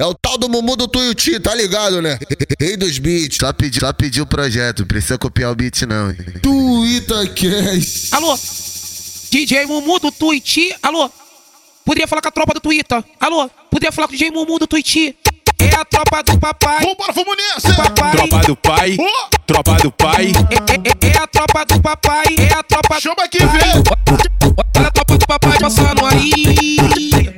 É o tal do Mumu do Tuiuti, tá ligado, né? Rei dos beats. Só pediu, só pediu o projeto, não precisa copiar o beat não. Tuita Cash. Alô? DJ Mumu do Tuiti? Alô? Poderia falar com a tropa do Twitter? Alô? Poderia falar com o DJ Mumu do Tuiti? É a tropa do papai. Vambora, vamos nessa! Papai. Tropa do pai, Ô, tropa do pai. É, é- é a tropa do papai. É a tropa Chama aqui, vem! Olha a tropa do papai passando aí.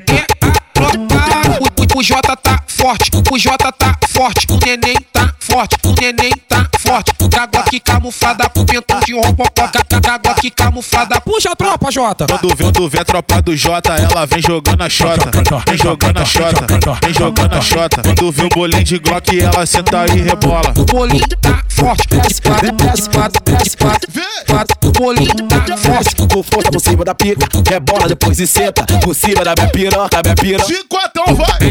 O Jota tá forte. O Jota tá forte. O neném tá forte. O neném tá forte. Água aqui camuflada pro pentão de rompopó. Água aqui camuflada. Puxa a tropa, Jota. Quando vê, quando vê a tropa do Jota, ela vem jogando a xota. Vem jogando a xota, vem jogando a xota. Quando vê o bolinho de Glock, ela senta e rebola. O bolinho tá forte. Desce quatro, desce quatro, desce quatro. quatro. O bolinho tá forte. Com força por cima da pica, rebola depois e senta Por cima da minha piroca, minha piroca De quatão, vai!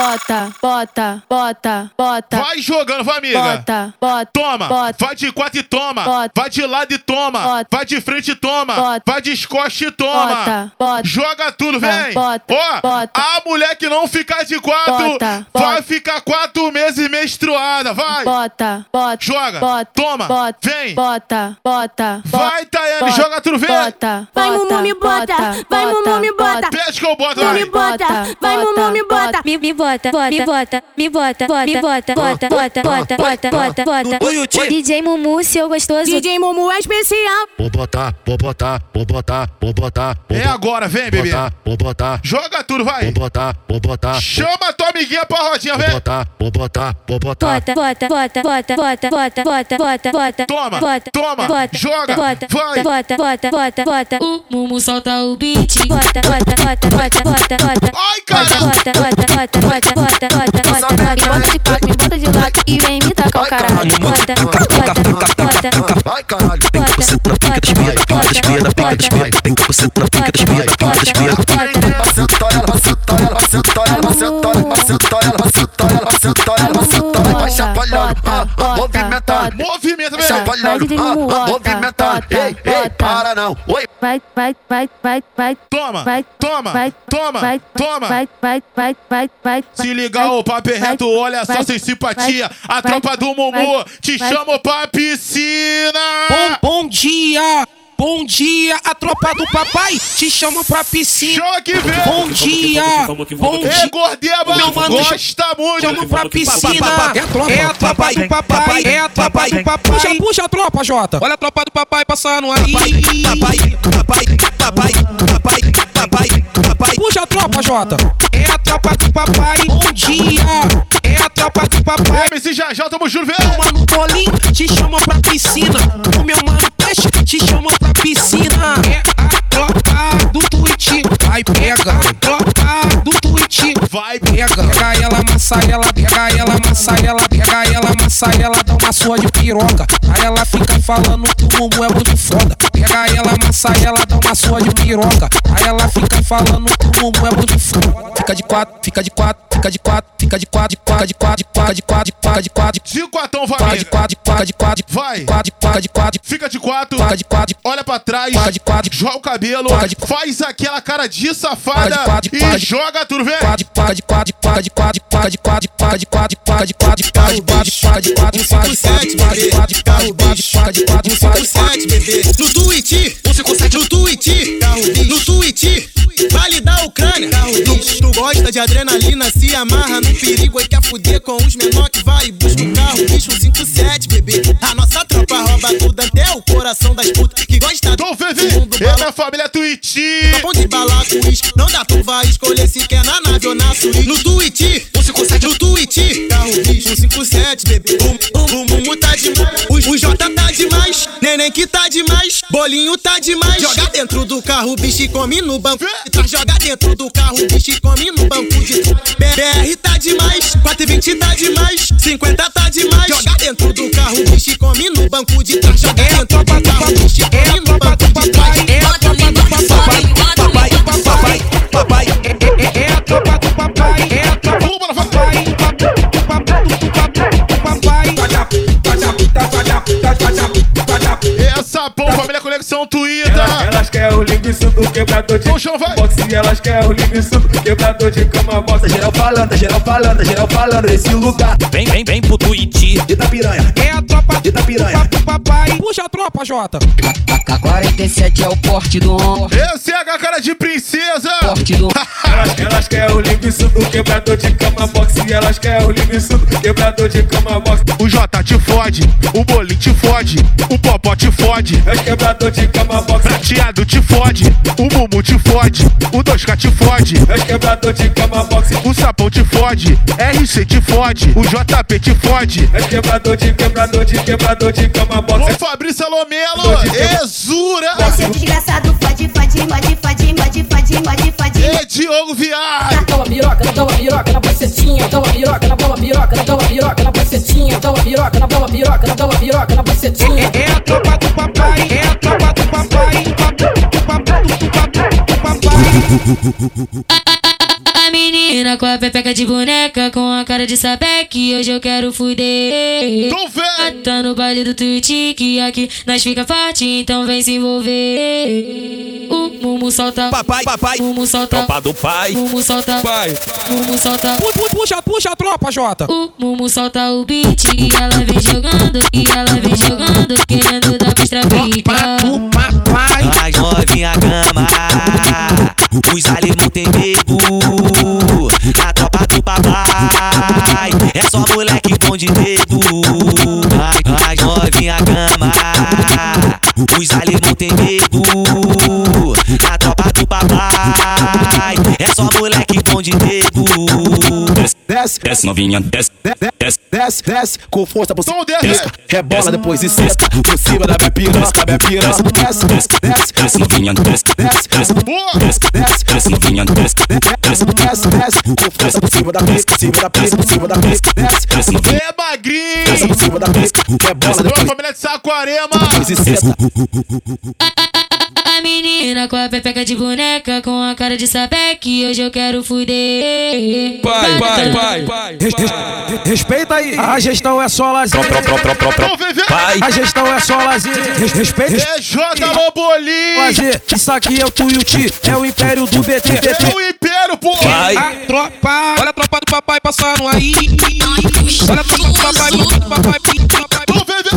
Bota, bota, bota, bota, Vai jogando, vai, amiga! bota, bota, Toma! bota, Vai de quatro e toma! Bota. Vai de lado e toma! Bota. Vai de frente e toma! Bota. Vai de escoste e toma! Bota, bota. Joga tudo, vem! Bota, Ó, bota. a mulher que não ficar de quatro Bota, vai bota. ficar quatro meses menstruada, vai! bota, bota, Joga. bota, Toma. bota, Vem. bota, bota, Vai, Tayane, bota, joga tudo, vem! bota, Vai, bota, Mumu, me bota, vai, Mumu, me bota. Pede que eu boto, vai! me bota, vai, Mumu, me bota. Me, me bota, bota, me bota, me bota, bota, me bota, bota, bota, bota, bota, bota, bota. DJ Mumu, seu gostoso. DJ Mumu é especial. Vou botar, vou botar, vou botar, vou botar. vou É agora, vem, bebê! Vou botar, Joga tudo, vai! vou botar, vou botar. Chama tua amiguinha pra rodinha, Vou vem! botar, vou botar, vou botar. Bota, bota, bota, bota, bota, bota, bota, bota, bota. Toma, bota, toma, bota, joga, bota, vai. Bota, bota, bota, bota. O Mumu solta o beat. Bota, bota, bota, bota, bota, bota. Ai, cara! Bota, bota, bota, bota, bota, bota, bota, bota, me bota de quatro, me bota de lado e vem me tacar o caralho. Bota, bota, bota, bota, vai caralho. Tem que você na pica das piadas, pica das piadas, pica das piadas. Tem que você na pica das piadas, pica das piadas. Sentar ela, sentar ela, sentar ela, sentar ela, sentar ela, sentar ela, sentar ela, sentar ela, vai chacoalhando, movimentando, movimentando, chacoalhando, movimentando. Ei, ei, para não, oi, Vai, vai, vai, vai, vai. Toma, Vai, toma, vai, toma, vai, toma! Vai, vai, vai, vai, vai. Se ligar, o papo é reto, olha só sem simpatia. A tropa do Mumu te chama pra piscina! Bom, bom dia! Bom dia, a tropa do papai te chama pra piscina. Aqui, vem! Bom dia! Bom dia! Gordeba, Meu mano, gosta muito! Chama pra piscina! É a tropa do papai! É a tropa do papai! Puxa, puxa a tropa, Jota! Olha a tropa do papai passando aí! Papai, papai, papai, papai, papai, papai. Puxa a tropa, Jota! É a tropa do papai! Bom dia! É a tropa do papai! MC já já, tamo junto, vem! mano Bolinho te chama pra piscina. O meu mano te chama pra piscina. É a tropa do Twitch. Vai, pega. Tropa Vai, Pega, pega ela, amassa ela, pega ela, amassa ela, pega ela, amassa ela, dá uma sua de piroca. Aí ela fica falando que o mumu é muito foda. Pega ela, amassa ela, dá uma sua de piroca. Aí ela fica falando que o mumu é muito foda. Fica de quatro, fica de quatro, fica de quatro, fica de quatro, de quatro, de quatro, de quatro, de quatro, de quatro, de quatro, de de quatão, vai, quatro, de quatro, de quatro, de quatro, de Vai. quatro, de quatro, de quatro, Fica de quatro, quatro, de quatro, olha pra trás, quatro, de quatro, joga o cabelo, Quatro de- faz aquela cara de safada Quatro de- e quatro de- joga tudo, vem! Quatro, de quatro, de quatro, de quatro, de quatro, de quatro, de quatro, de quatro, de quatro, de quatro, de quatro, de quatro, de quatro, de quatro, de quatro. No 157 no Twitch, no Twitch, vale da Ucrânia. Tu, tu gosta de adrenalina, se amarra no perigo e quer fuder com os menor que vai e busca um carro, bicho 57, bebê. A nossa tropa rouba tudo o coração das putas que gosta do mundo É minha família Twitch! Bom de bala com uísque, não dá tu vai escolher se quer na nave ou na suíte. No Twitch, 157 no Twitch, carro bicho 157, bebê. O, o, o Mumu tá demais, o, o J tá demais. Neném que tá demais, bolinho tá demais. Joga dentro do carro, bicho come no banco de trás. Joga dentro do carro, bicho come no banco de trás. BR tá demais, 420 tá demais, 50 tá demais. Joga dentro do carro, bicho come no banco de trás. Joga dentro do carro, bicho come no banco de trás. É a tropa do papai, papai, papai, papai. É Essa bom, família Conexão Twitter. Elas, elas querem o linguiça do quebrador de chão, vai. boxe. Elas querem o linguiça do quebrador de cama boxe. Geral falando, geral falando, geral falando desse lugar. Vem, vem, vem pro Twitch. De Itapiranha, É a tropa de Itapiranha. do papai. Puxa a tropa, Jota. AK-47 é o porte do homem, Esse é a cara de princesa. porte do Elas, elas querem o linguiça do quebrador de cama boxe. Elas querem o linguiça do quebrador de cama boxe. O Jota te fode, o bolinho te fode, o popó te fode, É quebrador de cama boxe. prateado te fode, o mumu te fode, o 2K te fode, É quebrador de cama boxe. o sapão te fode, RC te fode, o JP te fode. É quebrador de quebrador de quebrador de cama Ô boxe. Fabrício Alomelo, exura! Você desgraçado, fode, fode, fode, fode, fode, fode, fode, fode. E Diogo Viado, Dá uma piroca, dá uma piroca na bucetinha, dá uma piroca, dá uma piroca, dá uma piroca na bucetinha, dá uma piroca, dá uma piroca, dá uma piroca na bucetinha. É a tropa do papai, é a tropa do papai, papai. A menina com a pepeca de boneca, com a cara de sapeque, hoje eu quero fuder. Tô vendo. Tá no baile do Tuti, que aqui nós fica forte, então vem se envolver. O Mumu solta, Papai, papai. Mumu solta, Tropa do pai. Mumu solta, Pai. Mumu solta. Pu- pu- Puxa, puxa a tropa, Jota. O Mumu solta o beat e ela vem jogando, e ela vem jogando, querendo dar pra pica. Do papai. As novinha cama. Os alemão tem medo. A tropa do papai. É só moleque bom de dedo. As, as novinha cama. Os alemão tem medo. A tropa do papai. É só moleque bom de dedo. Desce, Desce novinha, desce, desce. desce, desce, com força por Então desce. Rebola depois e senta por cima da piroca, minha piroca. Desce, desce, desce, Desce novinha, desce, desce, desce, desce, desce, desce novinha, desce, desce, desce, desce, com força por cima da pisca, por cima da pisca, por cima da pisca. Desce, desce novinha. É magrinho! desce por cima da pisca, rebola depois, família de Saquarema! depois e senta. A menina com a pepeca de boneca, com a cara de sapeque, hoje eu quero fuder. Pai, pai, pai, pai. Respeita aí. A gestão é só lazer. Pai, A gestão é só lazer. Res- Respeita. É J Lobolim! Lazer. Isso aqui é o Tuiuti. É o império do BT. É o Império, pô! pai. A tropa, olha a tropa do papai passando aí. Olha a tropa do papai, papai, vem!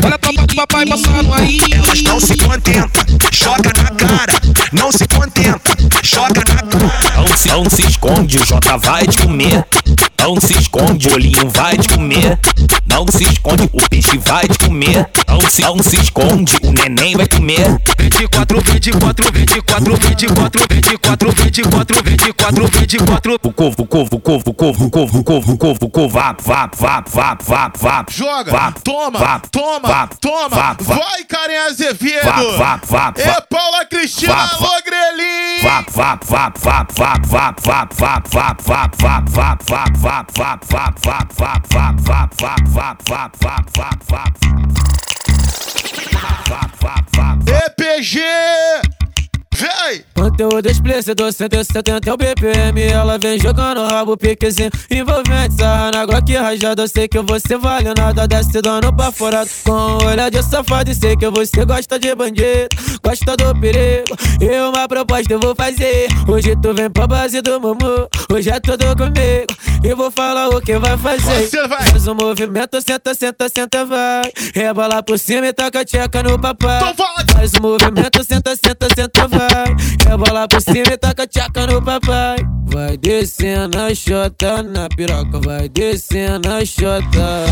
Olha a papai passando aí. Elas não se contentam, joga na cara, não se contenta, joga na cara. Não se, não se esconde, o Jota vai te comer. Não se esconde, o olhinho vai te comer. Não se esconde, o peixe vai te comer. Não se, não se esconde, o neném vai comer. 24, 24, 24, 24, 24, 24, 24, 24. O covo, o covo, o covo, o covo, o covo, o covo, o covo, o covo, vá, vá, vá, vá, vá, vá. Joga! Vá, toma! vá, toma! vá, toma! vá, vá. Vai, Karen Azevedo! Vá, vá, vá, É. Paula Cristina Vá, vá. Logrelin! Vá, vá, vá, vá, vá, vá, vá, vá, vá, vá, vá, vá, vá, vá, vá, vá, vá, vá, vá, vá, vá, vá. Vá, vá, vá, vá. EPG! Vem! Conteúdo explícito, 170 é o BPM Ela vem jogando rabo, piquezinho Envolvente, sarra na glock rajada. Eu sei que você vale nada, desce dando pra fora. Com olhar de safado e sei que você gosta de bandido Gosta do perigo. E uma proposta eu vou fazer. Hoje tu vem pra base do Mumu Hoje é tudo comigo. E vou falar o que vai fazer. Você vai. Faz um movimento, senta, senta, senta, vai. Rebola por cima e taca a tcheca no papai. Então. Faz o movimento, senta, senta, senta, vai. Rebola por cima e taca tchaca no papai. Vai descendo a chota na piroca, vai descendo a chota.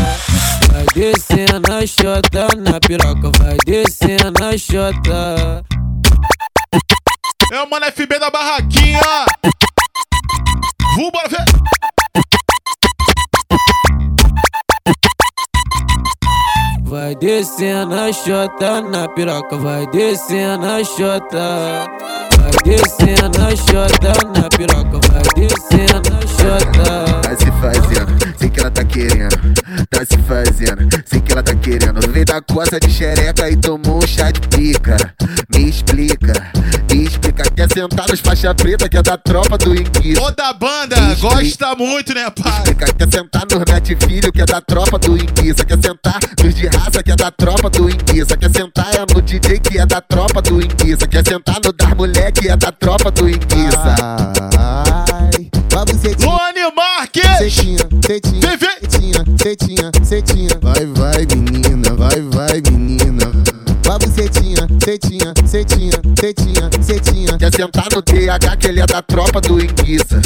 Vai descendo a chota na piroca, vai descendo a chota. É o Mano FB da barraquinha! Vambora, vai descendo a chota na piroca, vai descendo a chota. Vai descendo a chota na piroca, vai descendo a chota. Tá se fazendo, que ela tá querendo. Tá se fazendo, sei que ela tá querendo. Vem da coça de xereca e tomou um chá de pica. Me explica, me explica. Quer sentar nos faixa preta que é da tropa do Inguiça. Toda banda gosta muito, né, pai? Explica. Quer sentar nos mete filho que é da tropa do Inguiça. Quer sentar nos de raça que é da tropa do Inguiça. Quer sentar é no DJ que é da tropa do Inguiça. Quer sentar no das mulher que é da tropa do Inguiça. Ai, vai bucetinha, Luane Marques! Vai, vai, menina, vai, vai, menina. Vai bucetinha, setinha, setinha, setinha, setinha. Quer sentar no TH que ele é da tropa do Inguiça.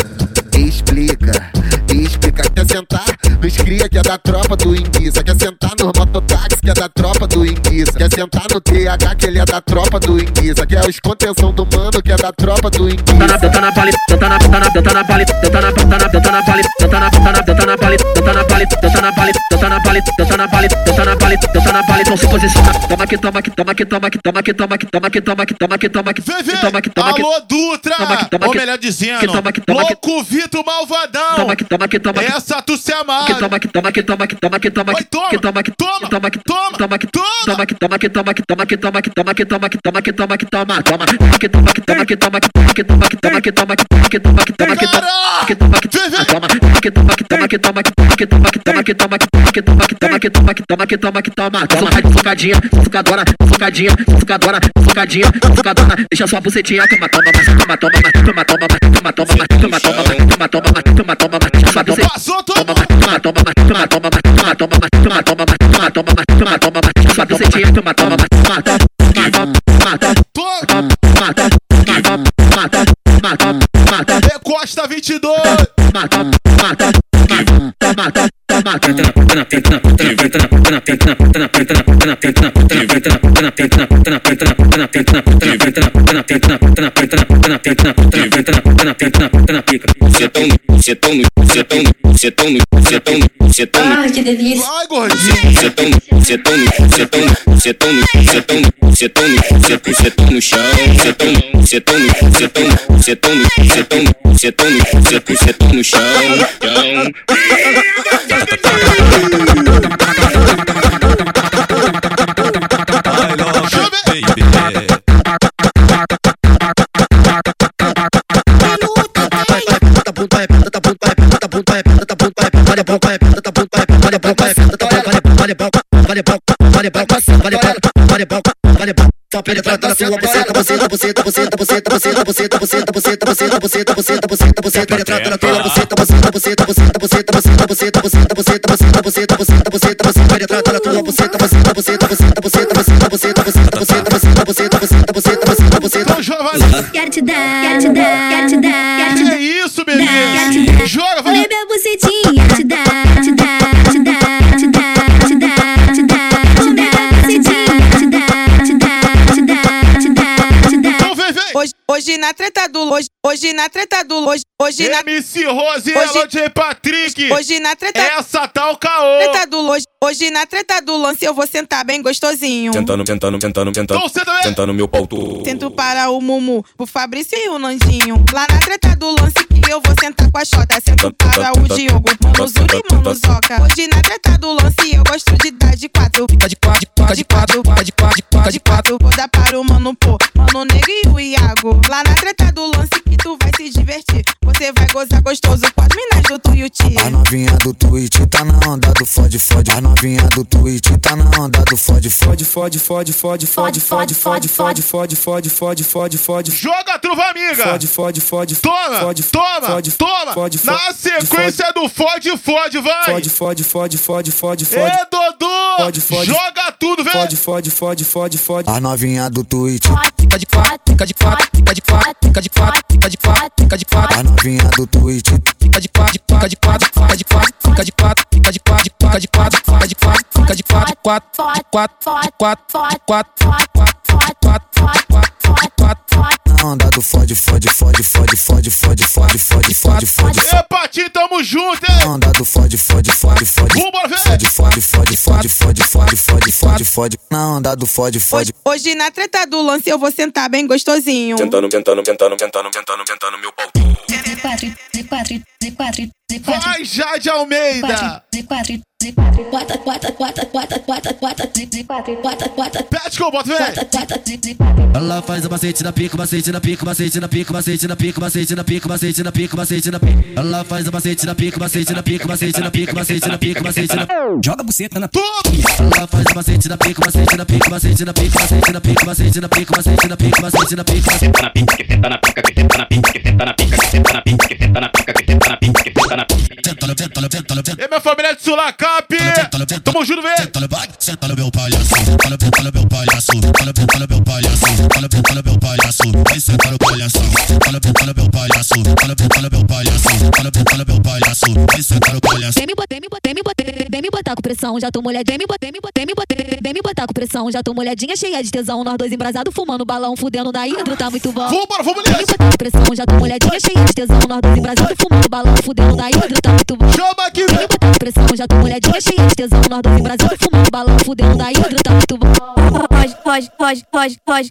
Explica, explica. Quer sentar nos cria que é da tropa do Inguiça. Quer sentar nos mototáxi que é da tropa do Inguiça. Quer sentar no TH que ele é da tropa do Inguiça. Quer os contenção do mano que é da tropa do Inguiça. Tenta na palita, tenta na tenta na tenta na palita, tenta na tenta na tenta na palita, tenta na tenta na tenta na palita, tenta na palita, tenta na palita, tenta na palita, tenta na palita, tenta na palita, tenta na palita, não se posiciona. Toma aqui, toma aqui, toma aqui, toma aqui, toma aqui, toma aqui, toma aqui, toma aqui, toma aqui, toma vem! toma aqui, toma aqui. Alô, Dutra! Toma aqui, toma Ou aqui. melhor dizendo, Que toma aqui, toma aqui. Louco Vitor Malvadão! Toma aqui, toma aqui, toma aqui. Essa tu se Que amarra! toma aqui, toma aqui, toma aqui, toma aqui, toma Vai, aqui, toma, que toma aqui, toma, toma aqui, toma, toma aqui, toma. toma aqui, toma aqui, toma aqui, toma aqui, toma aqui, toma aqui, toma aqui, toma aqui, toma aqui, toma, toma, toma aqui, toma aqui, toma aqui, toma aqui, toma aqui, toma aqui, toma aqui, toma aqui, toma aqui, toma aqui, toma aqui, toma aqui, toma aqui, Vem, vem. toma aqui, toma aqui, toma aqui, toma aqui, toma aqui, toma aqui, toma aqui, toma aqui, toma aqui, toma aqui, toma aqui, toma aqui, toma aqui, toma aqui, toma, toma, sufocadinha, sufocadora, sufocadinha, sufocadora, sufocadinha, sufocadora, deixa sua bucetinha, toma, toma, toma, toma, toma, toma, toma, toma, toma, toma, toma, toma, toma, toma, toma, toma, toma, deixa sua bucetinha. Passou, Toma, toma! toma, toma, toma, toma, toma, toma, toma, toma, toma, toma, toma, toma, toma, toma, sua bucetinha, toma, toma, toma, toma, toma, toma, Toma! toma, toma, toma, toma, toma, toma, É Costa 22! no chão, chão. Ai, que delícia. Vai, gordinho! Deixa eu ver! Só penetrando na sua buceta, buceta, buceta, buceta, buceta, buceta, buceta, buceta, buceta, buceta, buceta, buceta, buceta, buceta, penetrando na tua buceta, buceta, buceta, buceta, buceta, buceta, buceta, buceta, buceta, buceta, buceta, buceta, buceta, buceta, penetrando na tua buceta, buceta, buceta, buceta, buceta, buceta, buceta, buceta, buceta, buceta, buceta, buceta, buceta, buceta, buceta. Então joga, vai! Quero te dar, quero te dar, quero te dar, Que dar. isso, bebê? dar. Joga, vai! minha bucetinha, quero Hoje, hoje na treta do hoje, hoje na treta do hoje, hoje na MC Rose e Hoje- LJ Patrick! hoje na treta Essa tá o caô! treta do hoje, hoje na treta do lance eu vou sentar bem gostosinho. Tentando, tentando, tentando, tentando. Então senta, vem! Tentando meu pau todo. Sento para o Mumu, o Fabrício e o Nandinho. Lá na treta do lance que eu vou sentar com a Xota. Sento para o Diogo, mano Zulu e mano Zoca. Hoje na treta do lance eu gosto de dar de quatro. Fica de quatro, fica de quatro, fica de quatro, fica de quatro. Vou dar para o mano Pô, mano Negro e o Iago. Lá na treta do lance que tu vai se divertir. Você vai gozar gostoso com as minas do Tuiuti. A novinha do Twitch tá na onda do fode, fode. A novinha do Twitch tá na onda do fode, fode, fode, fode, fode, fode, fode, fode, fode, fode, fode, fode, fode, fode. Joga, truva amiga! Fode, fode, fode, Toma! fode, toma! fode, toma! fode, Na sequência do fode, fode, vai! Fode, fode, fode, fode, fode, fode. Ê, Dodô! Fode, fode. Joga tudo, vem! Fode, fode, fode, fode, fode. A novinha do Twitch. Fica de quatro, fica de quatro, fica de quatro, fica de quatro, fica de quatro, fica de quatro. A novinha do tweet. Fica de quatro, fica de quatro, fica de quatro, fica de quatro, fica de quatro, fica de quatro, fica de quatro, fica de quatro, quatro, quatro, quatro, quatro, quatro, quatro, quatro do fode, fode, fode, fode, fode, fode, fode, fode, fode, fode. Epa, Ti, tamo junto, hein? Onda do fode, fode, fode, fode. Vambora ver. Fode, fode, fode, fode, fode, fode, fode, fode, fode. Na onda do fode, fode. Hoje na treta do lance eu vou sentar bem gostosinho. Tentando, tentando, tentando, tentando, tentando, tentando meu pau. Z4, Z4, Z4, Z4. Vai, Jade Almeida! Z4, Z4, bota, bota, bota, bota, bota, bota, Z4, bota, bota, Pet com bota, vem! bota, bota, Z4. Ela faz o macete na pica, macete na pica, macete na pica, macete na pica, macete na pica, macete na pica, macete na pica. Ela faz o macete na pica, macete na pica, macete na pica, macete na pica, macete na Joga a buceta na Ela faz o macete na pica, macete na pica, macete na pica, macete na pica, macete na pica, macete na pica, macete na pica. Senta na pica, que senta na pica, que senta na pica, que senta na pica, que senta na pica, que senta na pica, que senta na pica, que senta na pica. Senta e minha família de Sulacap! Tamo junto, vem! Senta no meu palhaço, meu palhaço, meu palhaço, meu palhaço, no meu palhaço, meu palhaço no, senta no meu palhaço, vai sentar no palhaço. Vem me botar, vem me botar, vem me botar, vem me botar com pressão, já tô molhadinha, vem me botar, vem me botar, vem me botar, vem me botar com pressão, já tô molhadinha, cheia de tesão, nós dois embrasados, fumando balão, fudendo na hidro, tá muito bom. Vambora, vamos Vem me botar com pressão, já tô molhadinha, cheia de tesão, nós dois embrasados, fumando balão, fudendo na hidro, tá muito bom. Chama aqui, Vem me botar com pressão, já tô molhadinha, cheia de tesão, nós dois embrasados, fumando balão, fudendo na hidro, tá muito bom. Pode, pode, pode, pode, pode,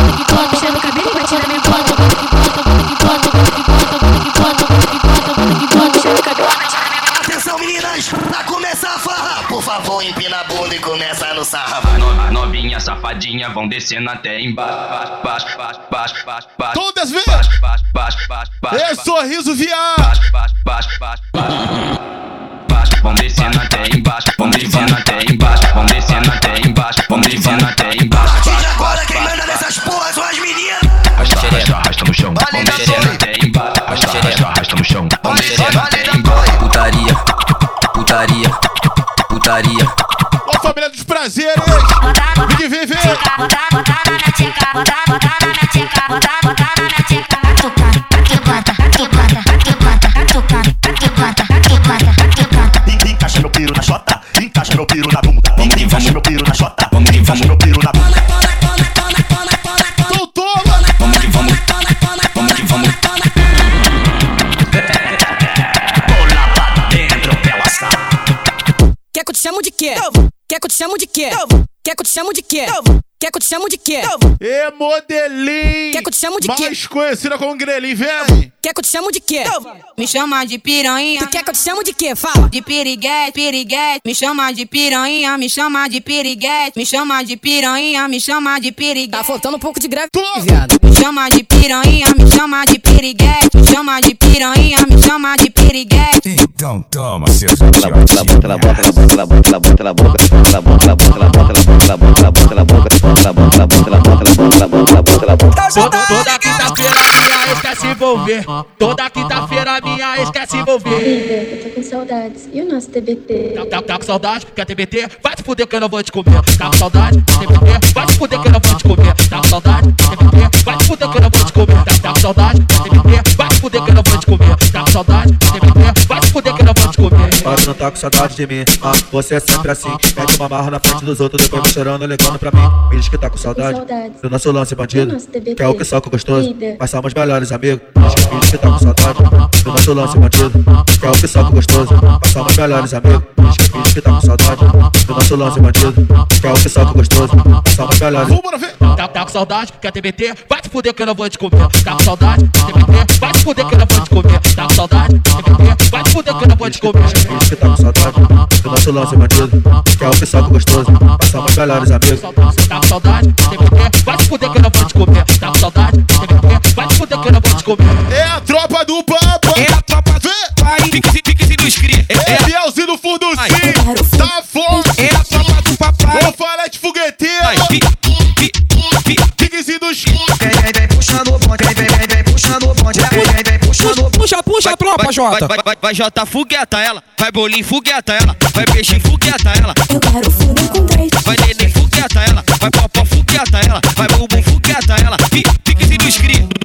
sarra no- No- Novinha, safadinha, vão descendo até embaixo, baixo, baixo, baixo, baixo, baixo. Todas vêm! Baixo, baixo, baixo, baixo, baixo. É sorriso viado! baixo, baixo, baixo, baixo. Baixo, vão descendo até embaixo, vão descendo até embaixo, vão descendo até embaixo, vão descendo até embaixo. A partir de agora quem manda nessas porras são as meninas Arrasta, arrasta, arrasta no chão, vão descendo até embaixo, arrasta, arrasta, arrasta no chão, vão descendo até embaixo. Putaria, putaria, putaria prazeres. Vem que vem, vem. Encaixa meu piro na chota, encaixa meu piro na bunda. Encaixa meu piro na chota, encaixa meu piro na bunda. chamo de quê? Então, eu... Quer que eu te chamo de quê? Quer que eu te chamo de quê? Quer que eu te chamo de quê? E modelinho! Quer que eu te chamo de quê? Mais conhecida como Grelin, vem! Quer que eu te chamo de quê? Me chama de piranha. Tu quer que eu te chamo de quê? Fala. De piriguete, piriguete. Me chama de piranha, me chama de piriguete. Me chama de piranha, me chama de piriguete. Tá faltando um pouco de greve, Toma! viado. Me chama de piranha, me chama de piriguete. Me chama de piranha, me chama de piriguete. Então toma, seus Toda quinta-feira minha ex quer se envolver. Toda quinta-feira minha ex quer se envolver. Eu tô com saudades. E o nosso TBT? Tá, tá, tá com saudade? Quer TBT? Vai se fuder que eu não vou te comer. Tá com saudade? Quer TBT? Vai se fuder que eu não vou te comer. Tá com saudade? Quer TBT? Vai se fuder que eu não vou te comer. Tá, tá com saudade? Quer TBT? Vai se fuder que eu não vou te comer. Tá com saudade? Quer TBT? Para não tá com saudade de mim, ah, você é sempre assim Mete uma marra na frente dos outros, depois me chorando, ligando pra mim Me diz que tá com saudade do nosso lance bandido. Que é o que soca gostoso, mas somos melhores amigos Diz que, me diz que tá com saudade do nosso lance bandido Que é o que soca gostoso, mas somos melhores amigos Diz que, me diz que tá com saudade do nosso lance bandido Que é o que soca gostoso, mas somos melhores! Tá, tá com saudade? Quer TBT? Vai se fuder que eu não vou te comer. Tá com saudade? Quer TBT? Vai se fuder que eu não vou te comer. Tá com saudade? Quer TBT? Vai se fuder que eu não vou te comer. Diz que tá com saudade do nosso lance bandido Que é o que soca gostoso, mas somos melhores amigos Tá com saudade? TBT? Vai se fuder que eu não vou te comer. Tá com saudade? TBT? Vai se fuder que eu não vou te comer. Vai, Jota. Vai, vai, vai Jota fogueta ela. Vai bolinho fogueta ela. Vai peixe fogueta ela. Eu quero com três. Vai neném fogueta ela. Vai popó fogueta ela. Vai bumbum fogueta ela.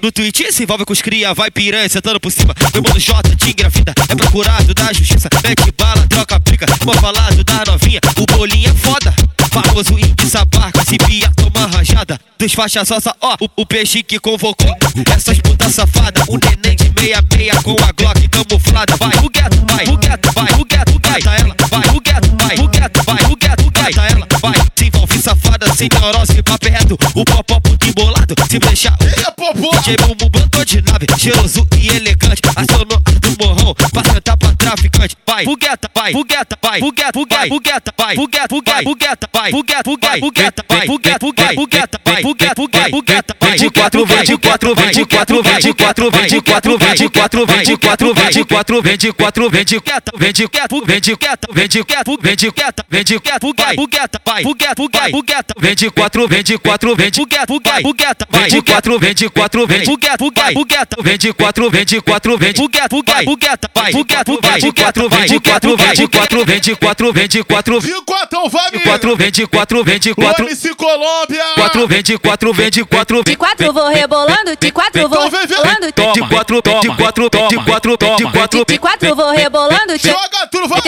No Twitch se envolve com os cria. Vai piranha sentando por cima. Meu mano Jota te engravida. É procurado da justiça. Mete bala, troca pica. Vou falar da novinha. O bolinho é foda. Famoso índio sabarca, se pia, toma rajada Dos faixas sossa, ó, o, o peixe que convocou Essas putas safadas, um neném de meia meia Com a Glock camuflada Vai, fogueto, vai, fogueto, vai, fogueto, fogueta ela Vai, fogueto, safada, sem neurose pra perto. O popó puto embolado, se deixar o DJ Bumbum bandou de nave, cheiroso e elegante. Acionou do morrão, pra sentar pra traficante Vai, fogueta, vai, fogueta, vai, fogueta, fogueta, fogueta, vai, fogueta, fogueta, fogueta, vai, fogueta, fogueta, fogueta, vai, fogueta, fogueta, fogueta, vai, fogueta, fogueta, fogueta, vai, de quatro, vem de quatro, vem de quatro, vem de quatro, vem de quatro, vem de quatro, vem de quatro, vem de quatro, vem de quatro, vem de quatro, vem de quatro, vem de quatro, vem de quatro, vem de quatro, vem de quatro, vai, fogueta, vai, fogueta, fogueta, fogueta, vem de quatro, vem de quatro, vem de fogueta, fogueta, fogueta, vem de quatro, vem de quatro, vem fogueta, fogueta, vem de quatro, vem de quatro, vem fogueta, fogueta, vai, vem de quatro, de quatro, de quatro, vem de quatro, vem de quatro, De quatro, vai, de quatro, vem de quatro, vem de quatro, MC Colômbia. quatro, vem de quatro, vem de quatro, De quatro vou rebolando, de quatro vou rebolando. de quatro, de quatro, de quatro, de quatro, De quatro vou rebolando, Joga tudo, vai.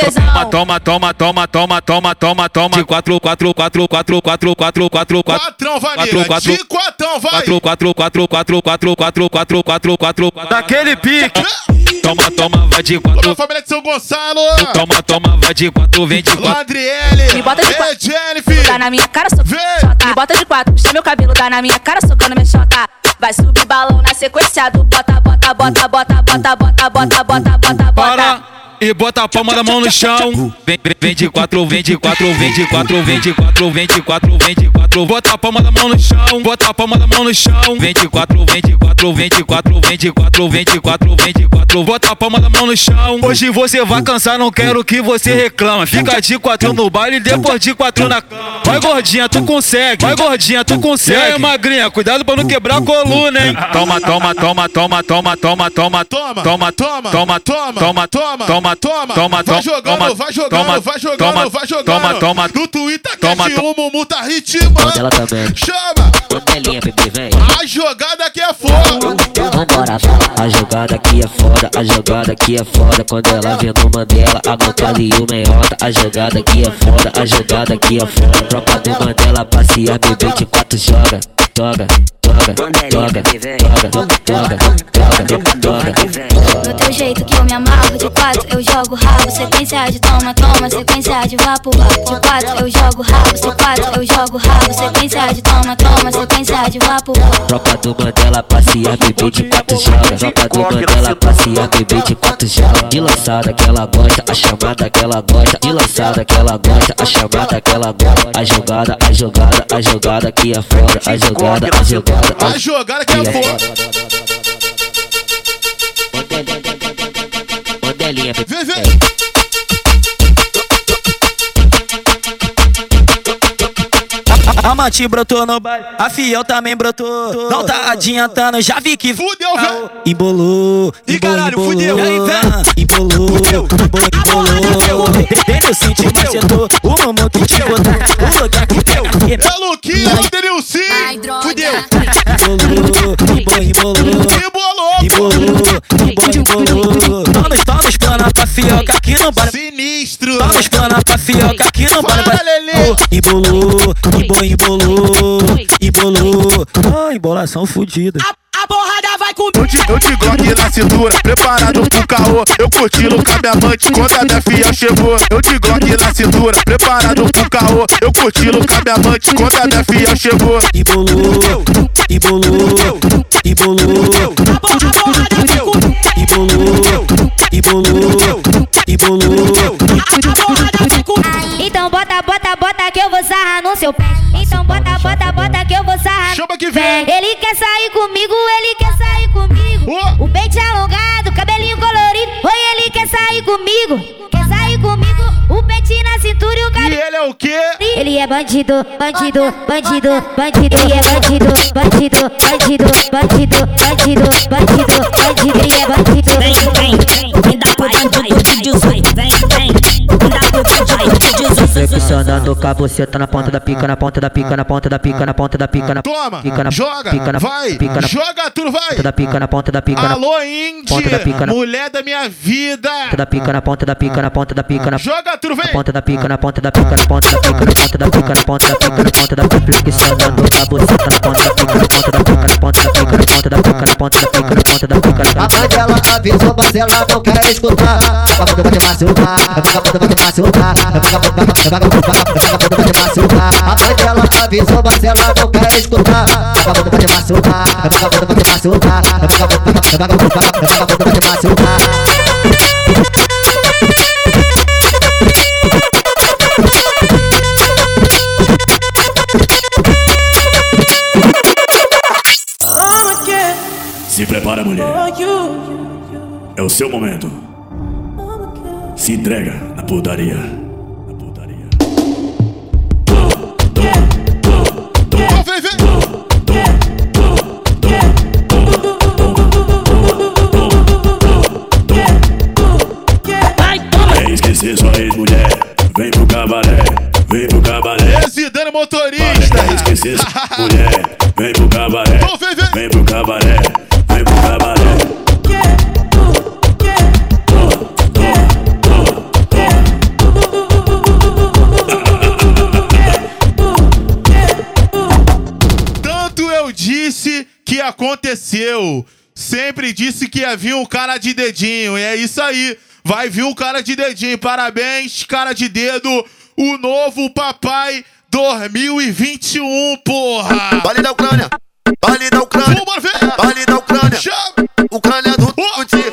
Toma, toma, toma, toma, toma, toma, toma. De quatro, quatro, quatro, quatro, quatro, quatro, quatro, quatro. Quatrão, vai, Quatro, quatro. De quatrão, vai. Quatro, quatro, quatro, quatro, quatro, quatro, quatro, quatro, quatro, quatro. Daquele pique. Toma, toma, vai de quatro. família de São Gonçalo. Toma, toma, vai de quatro, vem de quatro. Adriele. Me bota de quatro. Jennifer. Dá na minha cara, socando Vem. minha chota. Me bota de quatro, puxa meu cabelo, dá na minha cara, socando minha chota. Vai subir balão na sequência do bota, bota, bota, bota, bota, bota, bota, bota, bota, Para bota. E bota a palma da mão no chão. Vem, vem, de quatro, vem de quatro, vem de quatro, vem de quatro, vem de quatro, vem de quatro. Bota a palma da mão no chão, bota a palma da mão no chão. Vem de quatro, vem de quatro, vem de quatro, vem de quatro, vem de quatro, vem de quatro. Bota a palma da mão no chão. Hoje você vai cansar, não quero que você reclama. Fica de quatro no baile, depois de quatro na cama. Vai gordinha, tu consegue. Vai gordinha, tu consegue. E aí, magrinha, cuidado pra não quebrar a coluna, hein? Toma, toma, toma, toma, toma, toma, toma, Toma, toma, toma, toma, toma, toma, toma, toma, toma, toma, vai jogando, toma, vai jogando, toma, vai jogando, toma, vai jogando. toma, toma, No Twitter, toma, Cash to- o Mumu tá ritmando. Ela também. Chama. Modelinha, bebê, vem. A jogada aqui é foda. Vambora, a jogada aqui é foda, a jogada aqui é foda. Quando ela vê no Mandela, a Montada e o meiota. A jogada aqui é foda, a jogada aqui é foda. Tropa do Mandela, passear, bebê de quatro joga. Joga, joga, joga, joga, joga. Do teu jeito que eu me amarro De quatro eu jogo rabo Sequência de toma, toma Sequência de vapo, vapo De quatro eu jogo rabo Se quatro eu jogo rabo Sequência de toma, toma Sequência de vapo, Tropa do Mandela, passear, bebê de quatro joga. Tropa do Mandela, passear, bebê de quatro joga. De lançada que ela gosta, a chamada que ela gosta. De lançada que ela gosta, a chamada que ela gosta. A jogada, a jogada, a jogada que é foda. A jogada, a jogada, A jogada aqui é foda. Vem, vem. A Mati brotou no baile, a Fiel também brotou. Não tá adiantando, já vi que Fudeu, velho. embolou. Ih, caralho, fudeu. E aí, Vem. Embolou, embolou, embolou. No cinto que acertou, o mamão que te botou. O lugar que pega. É Luquinha, o Denilson. Fudeu. Embolou, embolou, embolou. Embolou. Embolou, embolou. Pra fioca aqui no bar. Sinistro. Toma os planos pra fioca aqui no bar. Fala, Lelê. Embolou, embolou, embolou, embolou. Ah, embolação fudida. A porrada vai com Eu te, eu te Glock na cintura, preparado pro caô. Eu curti com a minha amante quando a minha fiel chegou. Eu te Glock na cintura, preparado pro caô. Eu curti com a minha amante quando a minha fiel chegou. Embolou, embolou, embolou. a porrada vai com Embolou, a porrada vai com Então bota, bota, bota que eu vou sarrar no seu pé. Então bota, bota, bota que eu vou sarrar Chama que vem. Ele quer sair comigo, ele quer sair comigo. O peito alongado, cabelinho colorido. Oi, ele quer sair comigo Quer sair comigo, cintura e o E ele é o quê? ele é bandido, bandido, bandido, bandido. Ele é bandido, bandido, bandido, bandido, bandido, bandido, bandido. Ele é bandido. Flexionando com a buceta na ponta da pica, na ponta da pica, na ponta da pica, na ponta da pica, na Toma, pica, na joga, pica, na vai, pica, na joga tudo, vai. ponta da pica, na ponta da pica, na Alô, ponta da pica, na mulher da minha vida. ponta da pica, na ponta da pica, na ponta da pica, na Joga tudo, na vem. ponta da pica, na ponta da pica, na ponta da pica, na ponta da pica, na ponta da pica, na ponta da pica, flexionando com a buceta na ponta da pica, na ponta da pica, na ponta da pica, na ponta da pica, na ponta da pica, na ponta da pica, na A mãe dela avisou, mas ela não quer escutar. Vagabundo vai te machucar, vagabundo vai te machucar, vagabundo vai te vagabundo vai te machucar. A mãe dela avisou, mas ela não quer escutar. Vagabundo vai te machucar, vagabundo vai te machucar, vagabundo vagabundo vagabundo vai te machucar. Se prepara, mulher. É o seu momento. Se entrega na putaria. Sua mulher? Vem pro cabaré, vem pro cabaré, vem pro cabaré. Tanto eu disse que aconteceu. Sempre disse que ia vir um cara de dedinho. E é isso aí. Vai vir um cara de dedinho. Parabéns, cara de dedo. O novo papai 2021, porra. Vale da Ucrânia, vale da Ucrânia, vale da Ucrânia. Ucrânia do Tuti.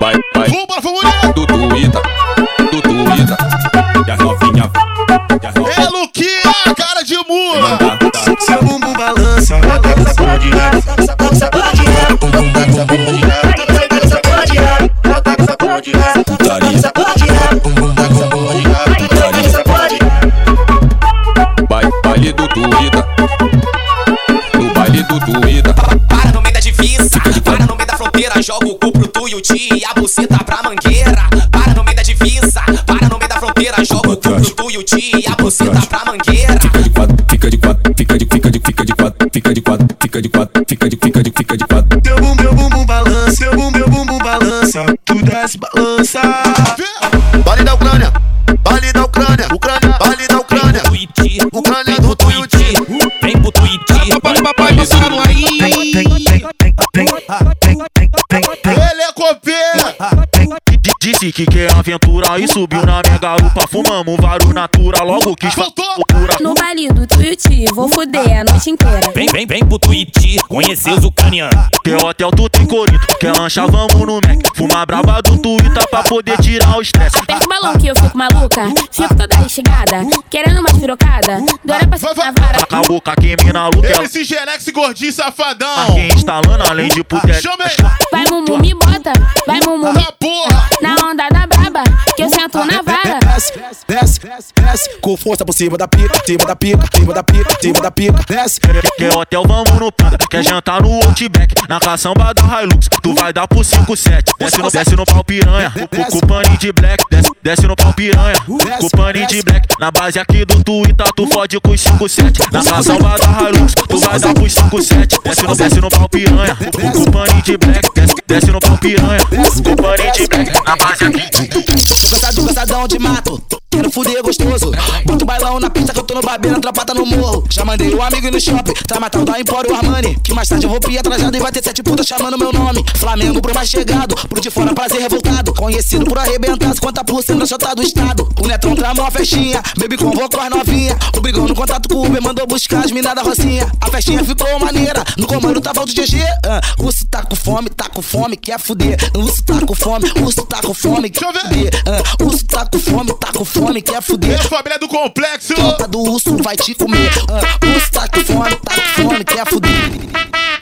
Vai, vai. Vambora, vamos Dudu Ita, Dudu Ita. E as novinha. É Luquinha, cara de mula. Seu bumbum balança, bota sacode, sacode, sacode, bumbum sacode, sacode, e a buceta pra mangueira. Para no meio da divisa, para no meio da fronteira, joga o cu pro Tuiuti e a buceta pra mangueira. Fica de quatro, fica de quatro, fica de fica de fica de quatro, fica de quatro, fica de quatro, fica de fica de fica de quatro. Teu bum, meu bumbum balança, teu bum, meu bumbum balança, tu desce balança. Vale da Ucrânia, vale da Ucrânia, Ucrânia, vale da Ucrânia. Ucrânia do Tuiuti. Vem pro Tuiuti. Papai, papai, passar no aí. Ele é Disse que quer aventura e subiu na minha garupa. Fumamos vários natura, logo quis loucura. No baile do Tuiuti, vou fuder a noite inteira. Vem, vem, vem pro Twitch, conhecer os ucranianos. Quer hotel, tu tem corinto. Quer lancha, vamos no Mac. Fuma brava do Twitter pra poder tirar o estresse. Aperta o balão que eu fico maluca, fico toda instigada, querendo uma pirocada, doida pra ser na vara. Taca a boca que mina ela Esse Gerex gordinho safadão. Aqui instalando além de puteria. Chama Vai mumu me bota, vai mumu me Na onda da braba, que eu sento na vara. Desce, desce, desce, com força por cima da pica, cima da pica, cima da pica, cima da pica, desce. Quer hotel, vamos no Panda. Quer jantar no Outback. Na caçamba da Hilux, tu vai dar pro 5-7. Desce no, desce no pau piranha. Com, com paninho de black. Desce, desce no pau piranha. Com paninho de black. Na base aqui do Twitter, tu fode com os 5-7. Na caçamba da Hilux, tu vai dar pro 5-7. Desce no, desce no pau piranha. Com, com paninho de black. Desce, desce no pau piranha. Com paninho de black. Na base aqui. Cansado, cansadão de mato. Quero fuder gostoso. Bota o bailão na pista que eu tô no barbeiro, tropa tá no morro. Já mandei o amigo ir no shopping, tá matando da Empório Armani. Que mais tarde eu vou pia trajado e vai ter sete putas chamando meu nome. Flamengo pro mais chegado, pro de fora prazer revoltado. Conhecido por arrebentar 50% da chota do estado. O Netrão tramou uma festinha, baby convocou as novinha. O brigão no contato com o Uber mandou buscar as minas da Rocinha. A festinha ficou maneira, no comando tava o GG. Ah, urso tá com fome, tá com fome, quer fuder. Urso tá com fome, urso tá com fome, quer fuder. Ah, urso tá com fome, tá com fome, quer fuder. família do complexo. Tropa do urso vai te comer. Ah, urso tá com fome, tá com fome, quer fuder.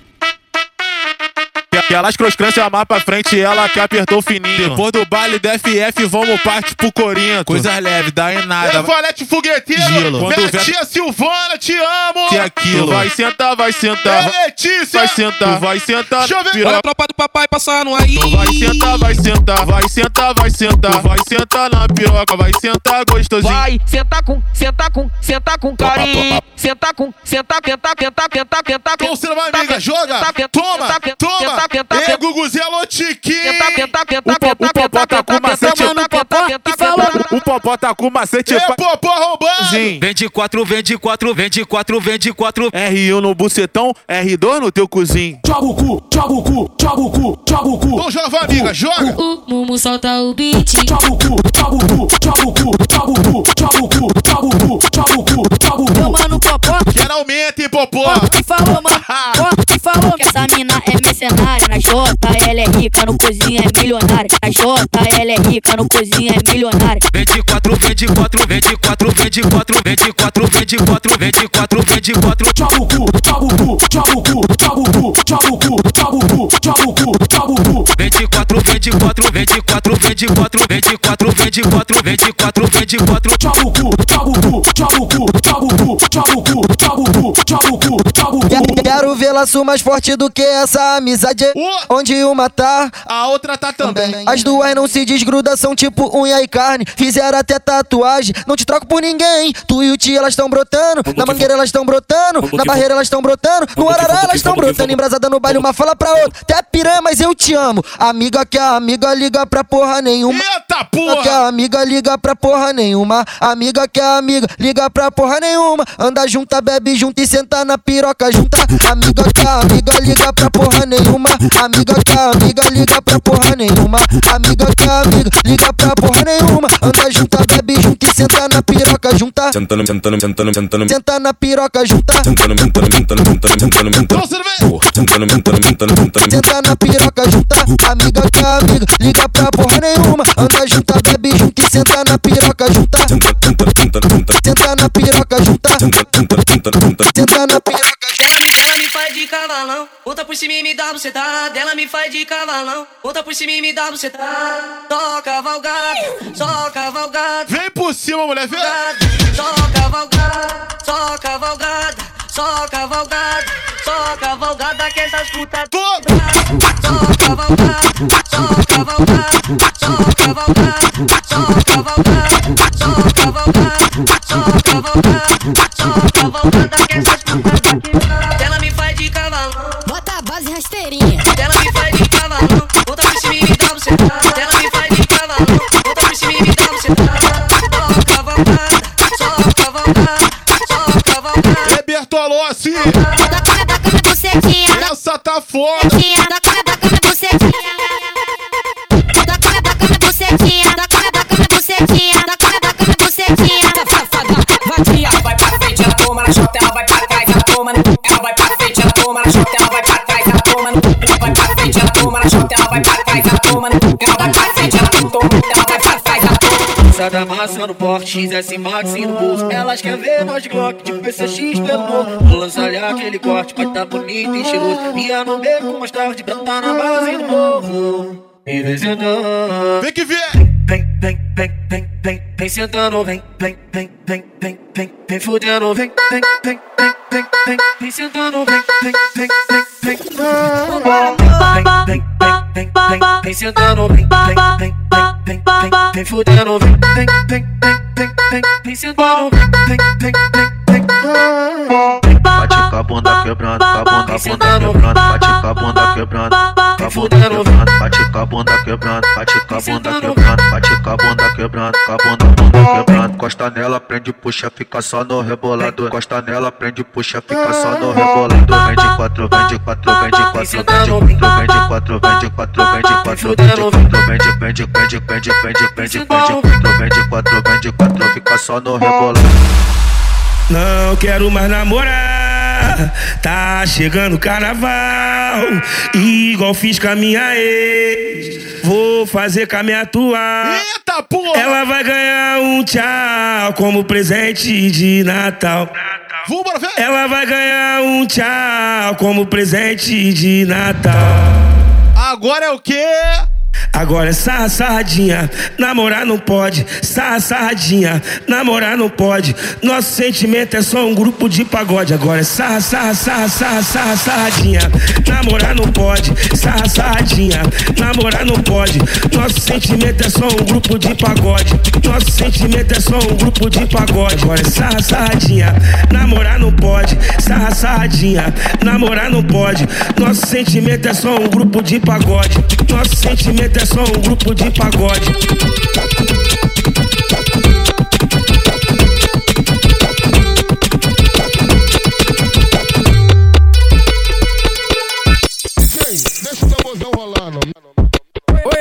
Quer, Aquelas croscrâncias mais pra frente, ela que apertou fininho. Depois do baile da FF, vamos partir pro Corinto. Coisas leves, dá em nada. É valete fogueteiro. Quando Minha vem- tia Silvana, te amo. Que aquilo. Vai sentar, vai sentar. É Letícia. Vai sentar, vai sentar. Deixa eu ver. Olha a tropa do papai passando aí. Tu vai sentar, vai sentar, vai sentar, vai sentar, vai sentar na piroca, vai sentar gostosinho. Vai, senta com, senta com, senta com carinho. Senta com, senta, senta, senta, senta, senta. Então você não vai, amiga, joga. Toma, toma. Ei, Guguzinho, alô, Tiquinho. O popó, o popó tá com macete. O popó tá com macete. Ei, popó arrombado. Vem de quatro, vem de quatro, vem de quatro, vem de quatro. R1 no bucetão, R2 no teu cozinho. Joga o cu, joga o cu, joga o cu, joga o cu. Então joga, vai, amiga, joga. O Mumu solta o beat. Joga o cu, joga o cu, joga o cu, joga o cu, joga o cu, joga o cu, joga o cu, joga o cu. Meu mano Popó, Geralmente, popó. que falou, mano. Ó, que falou Que essa mina é mercenária. Na Jota, ela é rica, no cozinha é milionária. Na Jota, ela é rica, no cozinha é milionária. 24, 24, 24, 24, 24, 24, 24, 24. Tchau, cu, tchau, cu, tchau, cu, tchau, cu, tchau, cu, tchau, cu, tchau, cu, tchau, quatro 24, 24, 24, 24, 24, 24, 24, 24. Tchau, cu, tchau, cu, tchau, cu, tchau, cu, tchau, cu, tchau, cu, tchau, cu, tchau, cu. Quero vê-la mais forte do que essa. Onde uma tá, a outra tá também. As duas não se desgrudam, são tipo unha e carne. Fizeram até tatuagem, não te troco por ninguém. Tu e o tio elas estão brotando, na mangueira elas estão brotando, na barreira elas estão brotando, no arará elas estão brotando. Embrasada no baile, uma fala pra outra. Até piranha, mas eu te amo. Amiga que a amiga liga pra porra nenhuma. Eita porra! Que a amiga liga pra porra nenhuma. Amiga que a amiga liga pra porra nenhuma. Anda junta, bebe junto e senta na piroca junta. Amiga que a amiga liga pra porra nenhuma. Amiga que a amiga liga pra porra nenhuma. Amiga que a amiga liga pra porra nenhuma. Anda junta, bebe junto e senta na piroca junta. Sentando, sentando, sentando, sentando. Senta na piroca junta. Sentando, sentando, sentando, sentando, sentando, sentando. Sentando, sentando, sentando, sentando. Senta na piroca junta. Amiga que a amiga liga pra porra nenhuma. Anda junta, bebe junto e senta na piroca junta. Senta na piroca junta. Senta na piroca Ela me faz de cavalão, volta por cima e me dá bucetada. Ela me faz de cavalão, volta por cima e me dá bucetada. Só cavalgada, só cavalgada. Vem por cima, mulher, vem. Só cavalgada, só cavalgada, só cavalgada, só cavalgada que essas putas. Só cavalgada, só cavalgada, só cavalgada, só cavalgada, só cavalgada, só cavalgada, só cavalgada que essas putas de cavalão. Bota a base rasteirinha. Ela me faz de cavalão, volta por cima e me dá bucetada. Ela me faz de cavalão, volta por cima e me dá bucetada. Só cavalgada, só cavalgada, só cavalgada. É Bertolossi. bucetinha. Essa tá foda. Da cara da cara bucetinha. Da cara da cara bucetinha. Da cara da cara bucetinha. Da cara da cara bucetinha. Safada, Sada massa no porte, XS Max no bolso. Elas querem ver nós de Glock, de PCX pelo morro. Vou lançar aquele corte, vai tá bonito e cheiroso. Minha no beco, mais tarde, tá na base do morro. E vem sentando. Vem que vier. Vem, vem, vem, vem, vem, vem sentando, vem, vem, vem, vem, vem, vem, vem fudendo, vem, vem, vem, vem, vem, sentando, vem, sentando, vem, fudendo, vem, vem, vem, vem, vem, sentando, vem. Bate com a bunda quebrando, a bunda, quebrando, bate com a bunda quebrando, com a bunda quebrando, bate com a bunda quebrando, bate com a bunda quebrando, bate com a bunda quebrando, a bunda, bunda quebrando. Costa nela, prende, puxa, fica só no rebolado. Costa nela, prende, puxa puxa, fica só no ah, rebolando. Vende quatro, vende quatro, vende quatro, vende tá quatro, vende quatro, vende quatro, vende quatro, vende vende, vende, vende, vende, vende, vende, vende quatro, vende quatro, tá vende quatro, fica só no rebolando. Não quero mais namorar, tá chegando carnaval, igual fiz com a minha ex, vou fazer com a minha atual. Eita porra! Ela vai ganhar um tchau como presente de Natal. Vambora, ver. Ela vai ganhar um tchau como presente de Natal. Agora é o quê? Agora é sarra, sarradinha, namorar não pode. Sarra, sarradinha, namorar não pode. Nosso sentimento é só um grupo de pagode. Agora é sarra, sarra, sarra, sarra, sarra, sarradinha, namorar não pode. Sarra, sarradinha, namorar não pode. Nosso sentimento é só um grupo de pagode. Nosso sentimento é só um grupo de pagode. Agora sarra, sarradinha, namorar não pode. Sarra, sarradinha, namorar não pode. Nosso sentimento é só um grupo de pagode. Nosso sentimento é só um grupo de pagode.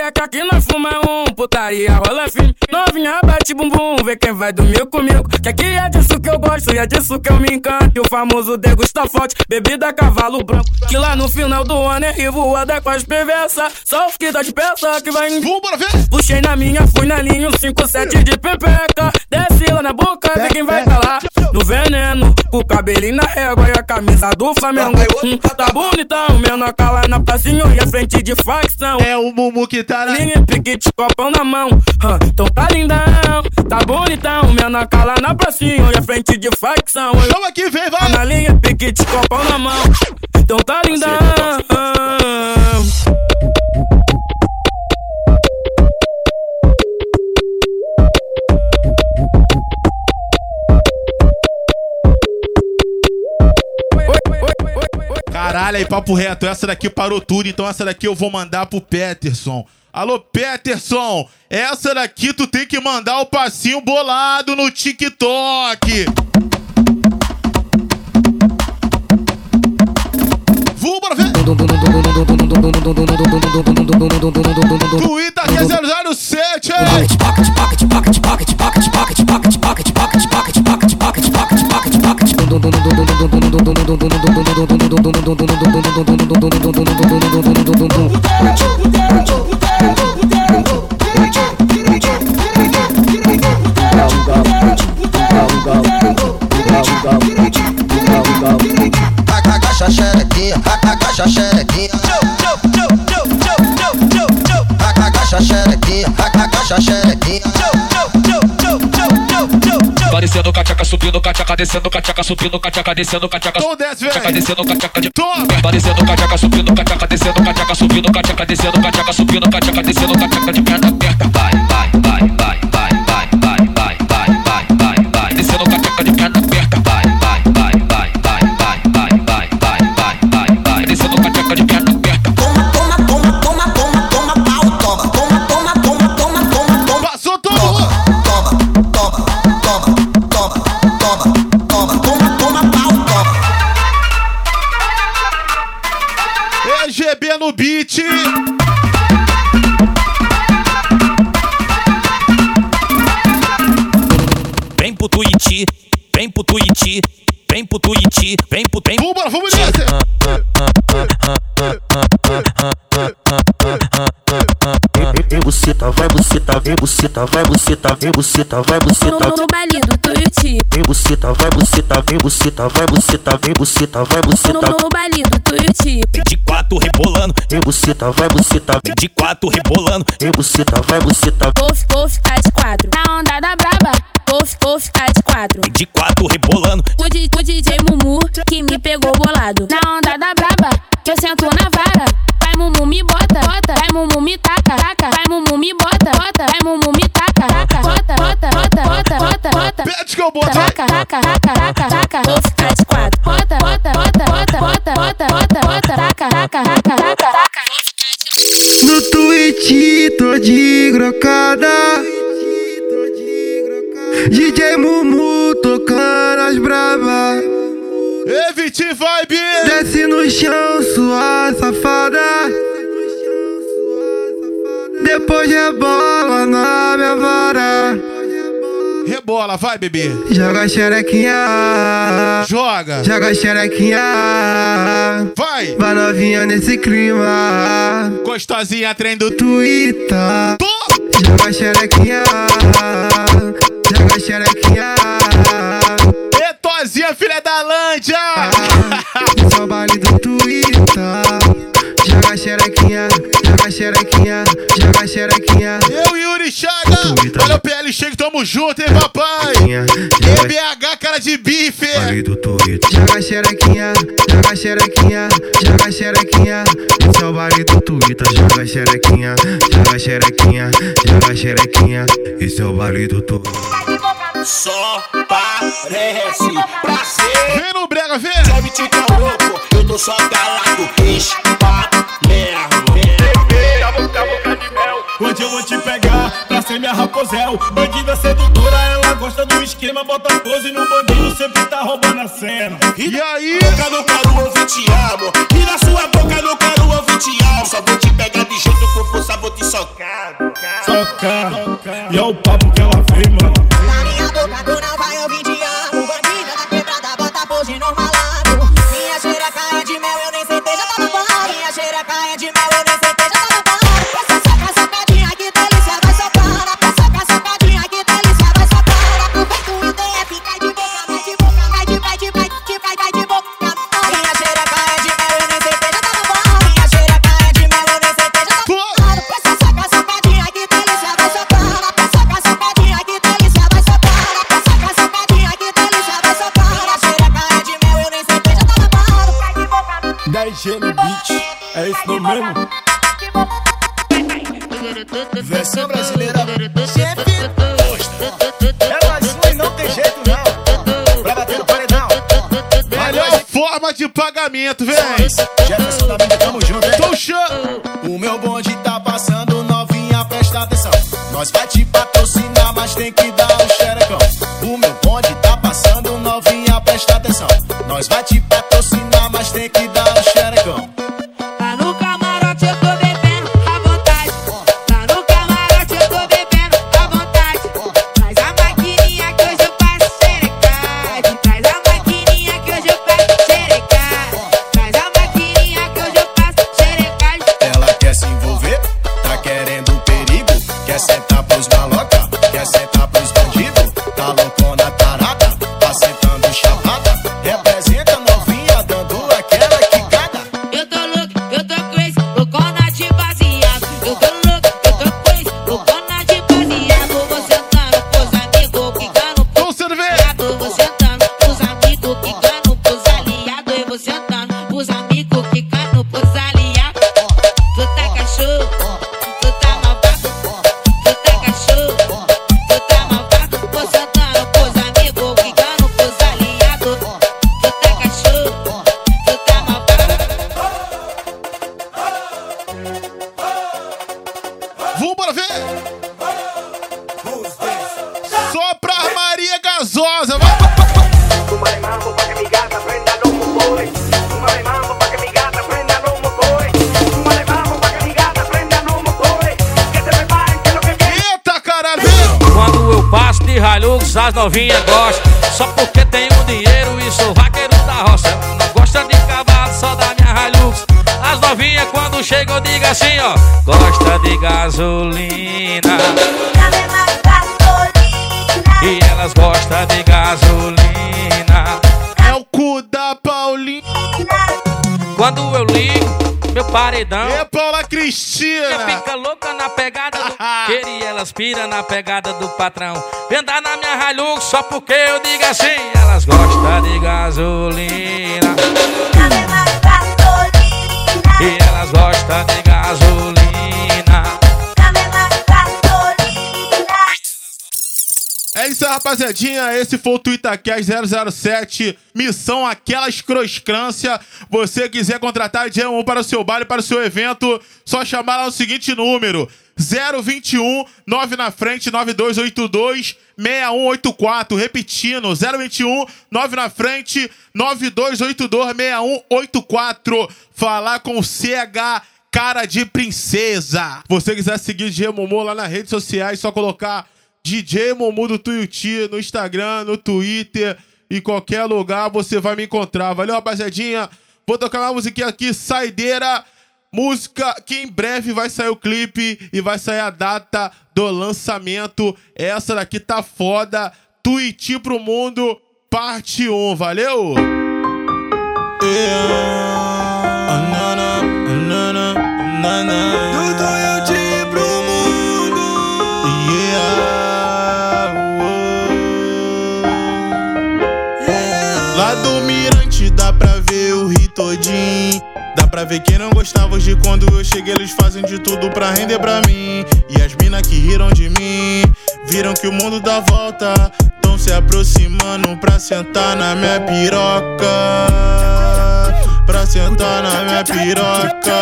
É que aqui nós fuma um, putaria rola firme. Novinha bate bumbum, vê quem vai dormir comigo. Que aqui é disso que eu gosto e é disso que eu me encanto. E o famoso degusta forte, bebida cavalo branco. Que lá no final do ano é revoada com as perversa. Só os que tá de peça que vai em. Puxei na minha, fui na linha, um 5-7 de pepeca. Desce lá na boca, vê quem vai tá lá. No veneno, com o cabelinho na régua e a camisa do Flamengo. Hum, tá bonitão, menor cala na pracinha e a frente de facção. É o Mumu que tá na. Linha, piquete, copão na mão. Hã, então tá lindão, tá bonitão. Menor cala na pracinha e a frente de facção. Chama aqui, vem, vai. Na linha, piquete, copão na mão. Então tá lindão. Caralho, aí papo reto. Essa daqui parou tudo, então essa daqui eu vou mandar pro Peterson. Alô, Peterson, essa daqui tu tem que mandar o passinho bolado no TikTok. Vamos ver. Twitter que é 007, hein? Agacha a xerequinha, agacha a xerequinha. Agacha a xerequinha, agacha a xerequinha. Vai descendo cachaca, subindo cachaca, descendo cachaca, subindo cachaca, descendo cachaca. Então desce, cachaca, descendo cachaca de. Vai descendo cachaca, subindo cachaca, descendo cachaca, subindo cachaca, descendo cachaca, subindo cachaca, descendo cachaca de perna aberta. Buceta, vai buceta, vem buceta, vai No, buceta. no, no baile do Tuiuti. Vem buceta, vai buceta, vem buceta, vai buceta, vem buceta, vai No, buceta. no baile do Tuiuti. De quatro rebolando, Vem buceta, vai buceta, de quatro rebolando. vem buceta, vai buceta. Vou, vou ficar de quatro. Na onda da braba. Vou, vou ficar de quatro. De quatro rebolando, O, di- o DJ Mumu que me pegou bolado. Na onda da braba, que eu sento na vara. Vai Mumu me bota, bota. Vai Mumu me taca, taca. Vai Mumu me bota, bota. Vai Mumu me taca, taca. Bota, bota, bota, bota, bota, bota. Pede que eu boto. Taca, taca, taca, taca, taca. Vou ficar de quatro. Bota, bota, bota, bota, bota, bota, bota, bota. Taca, taca, taca, taca, taca. No Twitch tô de grocada. DJ Mumu tocando as braba. Evite vibe. Desce no chão, sua safada. Depois rebola na minha vara. Rebola, vai, bebê. Joga xerequinha. Joga. Joga xerequinha. Vai. Vai novinha nesse clima. Gostosinha, trem do Twitter. Toma. Joga xerequinha. Joga xerequinha. Etozinha, filha da Lândia. Só baile do Twitter. Joga xerequinha. xerequinha, joga xerequinha. Eu e Yuri Chaga, olha o PL Shake, tamo junto, hein, papai? EBH, cara de bife. do Twitter. Joga xerequinha, joga xerequinha, joga xerequinha. Esse é o baile do Twitter. Joga xerequinha, joga xerequinha, joga xerequinha. Esse é o baile do Twitter. Só parece pra ser. Vem no brega, vem! Deve te que é louco, eu tô só calado. Espalermo. Bebê, a boca, a boca de mel. Hoje eu vou te pegar pra ser minha raposel. Bandida sedutora, ela gosta do esquema. Bota pose no bandido, sempre tá roubando a cena. E aí? Boca no caru, eu te amo. E na sua boca no caru, eu te amo. Só vou te pegar de jeito com força, vou te socar. Socar. E é o papo de pagamento, meu paredão. É Paula Cristina. Fica louca na pegada do queiro e elas pira na pegada do patrão. Vem andar na minha Hilux só porque eu digo assim. Elas gostam de gasolina. E elas gostam de gasolina. É isso aí, rapaziadinha. Esse foi o Tuitacast 007. Missão Aquelas Croscrância. Você quiser contratar DJ 1 para o seu baile, para o seu evento, só chamar lá no seguinte número: 021 9 na frente 9282 6184. Repetindo: 021 9 na frente 9282 6184. Falar com o CH Cara de Princesa. Você quiser seguir DJ Momô lá nas redes sociais, só colocar DJ Momu do Tuiuti no Instagram, no Twitter e qualquer lugar você vai me encontrar. Valeu, rapaziadinha. Vou tocar uma musiquinha aqui, Saideira. Música que em breve vai sair o clipe e vai sair a data do lançamento. Essa daqui tá foda. Tuiuti pro mundo, parte 1. Valeu? Do todinho. Dá pra ver quem não gostava de quando eu cheguei, eles fazem de tudo pra render pra mim. E as mina que riram de mim, viram que o mundo dá volta. Tão se aproximando pra sentar na minha piroca. Pra sentar na minha piroca.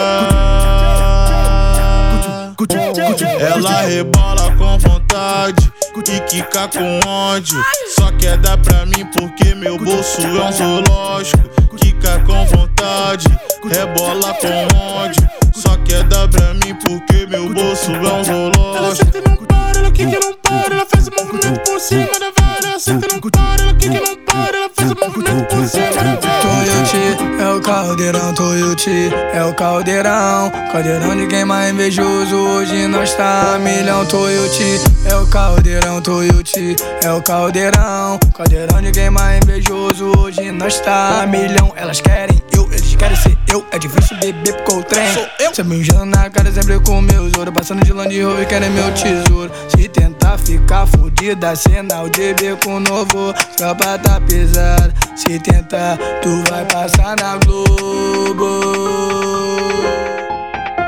Ela rebola com vontade e quica com ódio. Só quer dar pra mim porque meu bolso é um zoológico. Quica com vontade, rebola com ódio. Só quer dar pra mim porque meu bolso é um zoológico. Ela senta e não para, ela quica e não para. Ela faz o movimento por cima da vara. Ela senta e não para, ela quica e não para. Ela faz o movimento por cima da vara. Toyoti, é o caldeirão, Toyoti, é o caldeirão. Caldeirão de quem mais invejoso, hoje nós tá a milhão. Toyoti, é o caldeirão, Toyoti, é o caldeirão. Caldeirão de quem mais invejoso, hoje nós tá a Elas querem eu, eles querem ser eu. É difícil beber porque o trem. Sou eu. Cê me mijando na cara sempre com meus ouro. Passando de Land Rover, querem meu tesouro. Se tentar ficar fudida, sinal de beco novo. Tropa tá pesada. Se tentar, tu vai passar na Globo.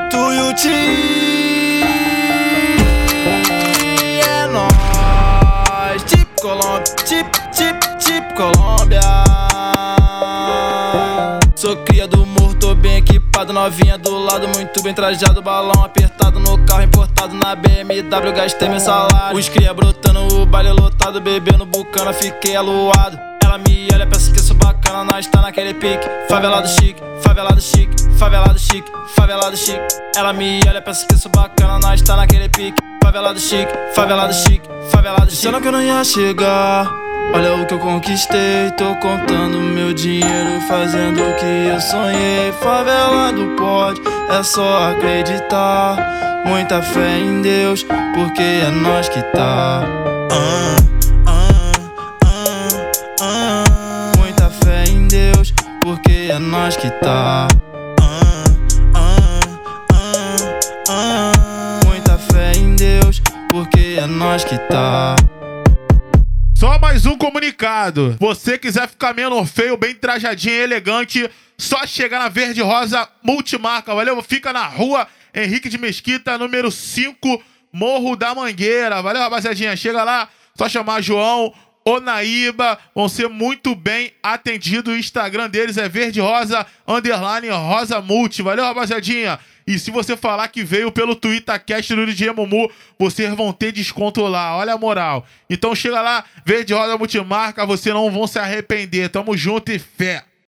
Tuiuti é nóis. Tipo Colômbia, tipo, tipo, tipo Colômbia. Sou cria do morro, tô bem equipado, novinha do lado, muito bem trajado, balão apertado no carro importado na BMW, gastei meu salário. Os cria brotando, o baile lotado, bebendo bucana, fiquei aluado. Ela me olha, pensa que sou bacana, nós tá naquele pique. Favelado chique, favelado chique, favelado chique, favelado chique. Ela me olha, pensa que sou bacana, nós tá naquele pique. Favelado chique, favelado chique, favelado chique. Disseram que eu não ia chegar. Olha o que eu conquistei, tô contando meu dinheiro, fazendo o que eu sonhei. Favelado pode, é só acreditar. Muita fé em Deus, porque é nós que tá. Muita fé em Deus, porque é nós que tá. Muita fé em Deus, porque é nós que tá. Só mais um comunicado. Você quiser ficar menos feio, bem trajadinho e elegante, só chegar na Verde Rosa Multimarca, valeu? Fica na rua Henrique de Mesquita, número 5, Morro da Mangueira. Valeu, rapaziadinha? Chega lá, só chamar João ou Naíba, vão ser muito bem atendidos. O Instagram deles é Verde Rosa, underline Rosa Multi. Valeu, rapaziadinha? E se você falar que veio pelo TwitterCast do DJ Mumu, vocês vão ter desconto lá. Olha a moral. Então chega lá, Verde Rosa Multimarca, vocês não vão se arrepender. Tamo junto e fé.